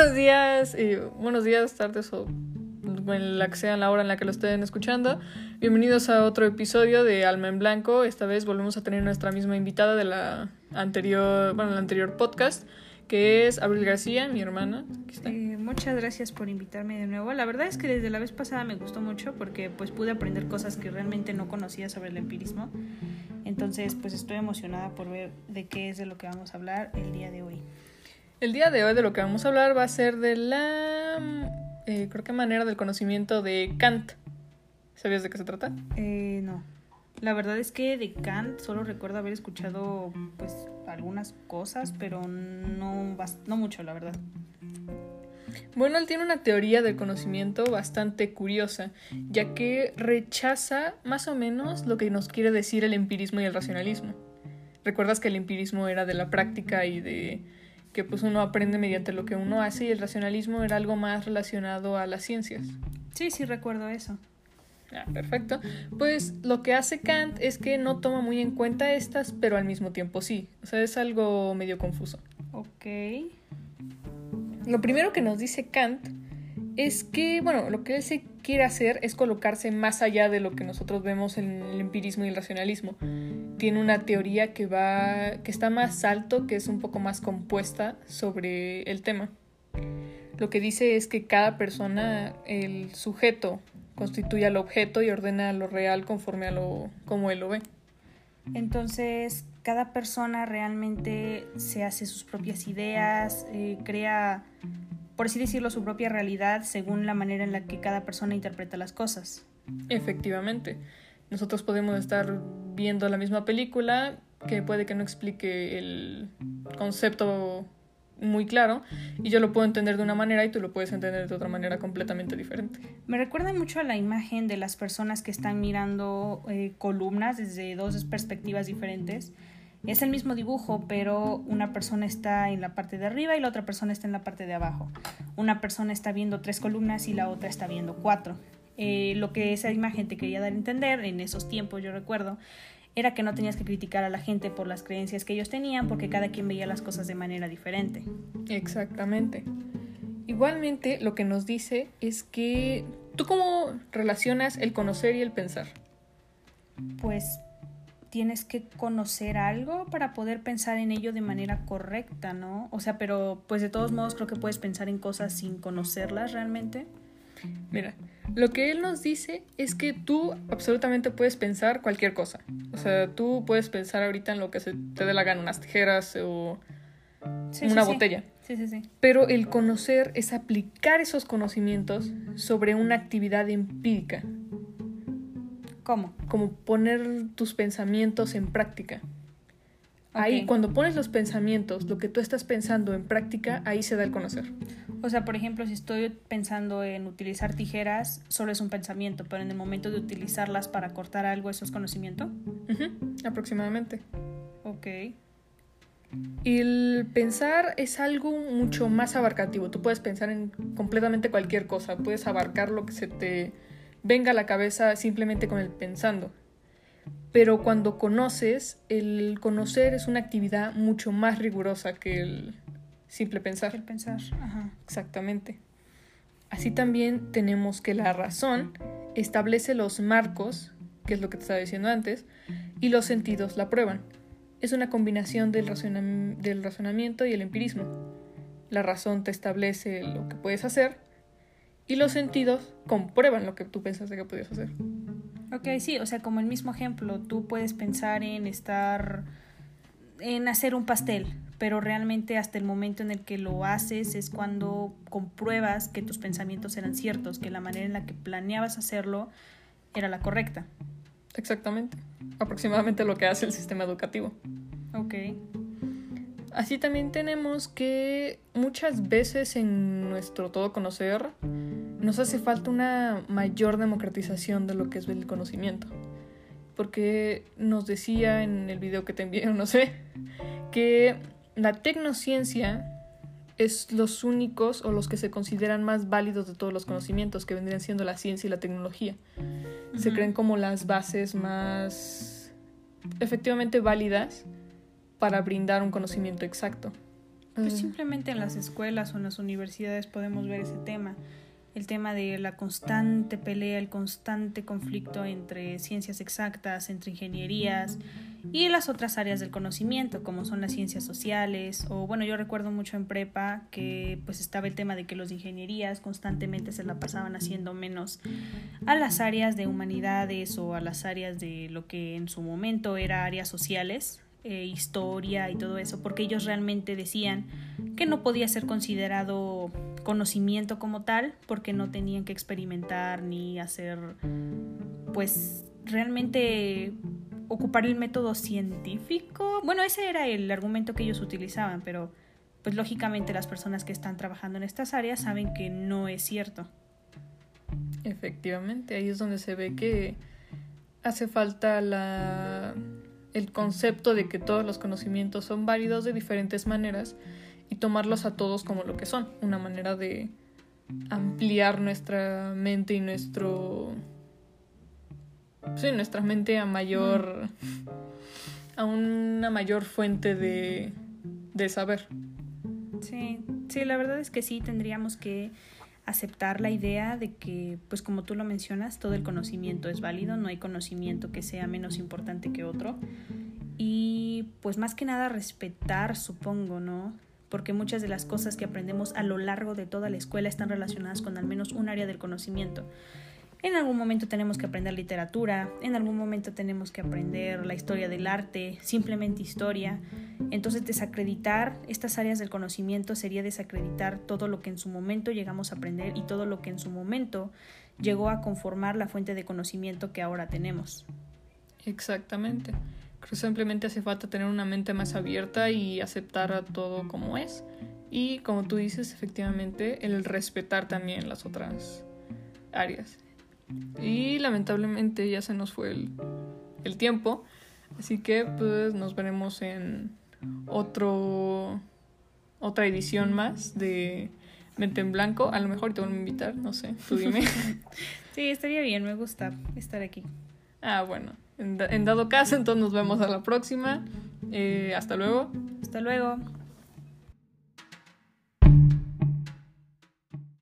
buenos días, y buenos días, tardes o en la que sea la hora en la que lo estén escuchando. Bienvenidos a otro episodio de Alma en Blanco. Esta vez volvemos a tener nuestra misma invitada de la anterior, bueno, el anterior podcast, que es Abril García, mi hermana. Aquí está. Eh, muchas gracias por invitarme de nuevo. La verdad es que desde la vez pasada me gustó mucho porque pues pude aprender cosas que realmente no conocía sobre el empirismo. Entonces pues estoy emocionada por ver de qué es de lo que vamos a hablar el día de hoy. El día de hoy de lo que vamos a hablar va a ser de la, eh, creo que manera del conocimiento de Kant. ¿Sabías de qué se trata? Eh, no. La verdad es que de Kant solo recuerdo haber escuchado pues algunas cosas, pero no, no mucho, la verdad. Bueno, él tiene una teoría del conocimiento bastante curiosa, ya que rechaza más o menos lo que nos quiere decir el empirismo y el racionalismo. ¿Recuerdas que el empirismo era de la práctica y de que pues uno aprende mediante lo que uno hace y el racionalismo era algo más relacionado a las ciencias? Sí, sí recuerdo eso. Ah, perfecto. Pues lo que hace Kant es que no toma muy en cuenta estas, pero al mismo tiempo sí. O sea, es algo medio confuso. Ok. Lo primero que nos dice Kant es que, bueno, lo que él se quiere hacer es colocarse más allá de lo que nosotros vemos en el empirismo y el racionalismo. Tiene una teoría que va, que está más alto, que es un poco más compuesta sobre el tema. Lo que dice es que cada persona, el sujeto, constituye al objeto y ordena lo real conforme a lo como él lo ve. Entonces, cada persona realmente se hace sus propias ideas, eh, crea, por así decirlo, su propia realidad según la manera en la que cada persona interpreta las cosas. Efectivamente. Nosotros podemos estar viendo la misma película que puede que no explique el concepto muy claro y yo lo puedo entender de una manera y tú lo puedes entender de otra manera completamente diferente. Me recuerda mucho a la imagen de las personas que están mirando eh, columnas desde dos perspectivas diferentes. Es el mismo dibujo, pero una persona está en la parte de arriba y la otra persona está en la parte de abajo. Una persona está viendo tres columnas y la otra está viendo cuatro. Eh, lo que esa imagen te quería dar a entender en esos tiempos, yo recuerdo, era que no tenías que criticar a la gente por las creencias que ellos tenían, porque cada quien veía las cosas de manera diferente. Exactamente. Igualmente, lo que nos dice es que tú cómo relacionas el conocer y el pensar. Pues tienes que conocer algo para poder pensar en ello de manera correcta, ¿no? O sea, pero pues de todos modos creo que puedes pensar en cosas sin conocerlas realmente. Mira, lo que él nos dice es que tú absolutamente puedes pensar cualquier cosa. O sea, tú puedes pensar ahorita en lo que se te dé la gana, unas tijeras o Sí, una sí, sí. botella. Sí, sí, sí. Pero el conocer es aplicar esos conocimientos sobre una actividad empírica, ¿Cómo? como poner tus pensamientos en práctica. Ahí, cuando pones los pensamientos, lo que tú estás pensando en práctica, ahí se da el conocer. O sea, por ejemplo, si estoy pensando en utilizar tijeras, solo es un pensamiento, pero en el momento de utilizarlas para cortar algo, ¿eso es conocimiento? Ujú, aproximadamente. Ok. Y el pensar es algo mucho más abarcativo. Tú puedes pensar en completamente cualquier cosa. Puedes abarcar lo que se te venga a la cabeza simplemente con el pensando. Pero cuando conoces, el conocer es una actividad mucho más rigurosa que el simple El pensar. pensar. Ajá. Exactamente. Así también tenemos que la razón establece los marcos, que es lo que te estaba diciendo antes, y los sentidos la prueban. Es una combinación del, razonam- del razonamiento y el empirismo. La razón te establece lo que puedes hacer y los sentidos comprueban lo que tú pensaste que podías hacer. Ok, sí, o sea, como el mismo ejemplo, tú puedes pensar en estar, en hacer un pastel, pero realmente hasta el momento en el que lo haces es cuando compruebas que tus pensamientos eran ciertos, que la manera en la que planeabas hacerlo era la correcta. Exactamente. Aproximadamente lo que hace el sistema educativo. Ok. Así también tenemos que muchas veces en nuestro todo conocer nos hace falta una mayor democratización de lo que es el conocimiento. Porque nos decía en el video que te envié, no sé, que la tecnociencia es los únicos o los que se consideran más válidos de todos los conocimientos que vendrían siendo la ciencia y la tecnología. Se creen como las bases más efectivamente válidas para brindar un conocimiento exacto. Pues simplemente en las escuelas o en las universidades podemos ver ese tema. El tema de la constante pelea, el constante conflicto entre ciencias exactas, entre ingenierías y las otras áreas del conocimiento, como son las ciencias sociales. O bueno, yo recuerdo mucho en prepa que pues estaba el tema de que los ingenierías constantemente se la pasaban haciendo menos a las áreas de humanidades o a las áreas de lo que en su momento era áreas sociales eh, historia y todo eso, porque ellos realmente decían que no podía ser considerado conocimiento como tal, porque no tenían que experimentar ni hacer, pues realmente ocupar el método científico. Bueno, ese era el argumento que ellos utilizaban, pero pues lógicamente las personas que están trabajando en estas áreas saben que no es cierto. Efectivamente, ahí es donde se ve que hace falta la el concepto de que todos los conocimientos son válidos de diferentes maneras y tomarlos a todos como lo que son, una manera de ampliar nuestra mente y nuestro sí, nuestra mente a mayor a una mayor fuente de, de saber. Sí, sí, la verdad es que sí tendríamos que aceptar la idea de que, pues como tú lo mencionas, todo el conocimiento es válido, no hay conocimiento que sea menos importante que otro. Y pues más que nada respetar, supongo, ¿no? Porque muchas de las cosas que aprendemos a lo largo de toda la escuela están relacionadas con al menos un área del conocimiento. En algún momento tenemos que aprender literatura, en algún momento tenemos que aprender la historia del arte, simplemente historia. Entonces desacreditar estas áreas del conocimiento sería desacreditar todo lo que en su momento llegamos a aprender y todo lo que en su momento llegó a conformar la fuente de conocimiento que ahora tenemos. Exactamente. Creo que simplemente hace falta tener una mente más abierta y aceptar a todo como es. Y como tú dices, efectivamente, el respetar también las otras áreas. Y lamentablemente ya se nos fue el, tiempo. Así que pues nos veremos en otro otra edición más de Mente en Blanco. A lo mejor te voy a invitar, no sé, tú dime. sí, estaría bien, me gusta estar aquí. Ah, bueno. En, dado caso, entonces nos vemos a la próxima. Eh, hasta luego. Hasta luego.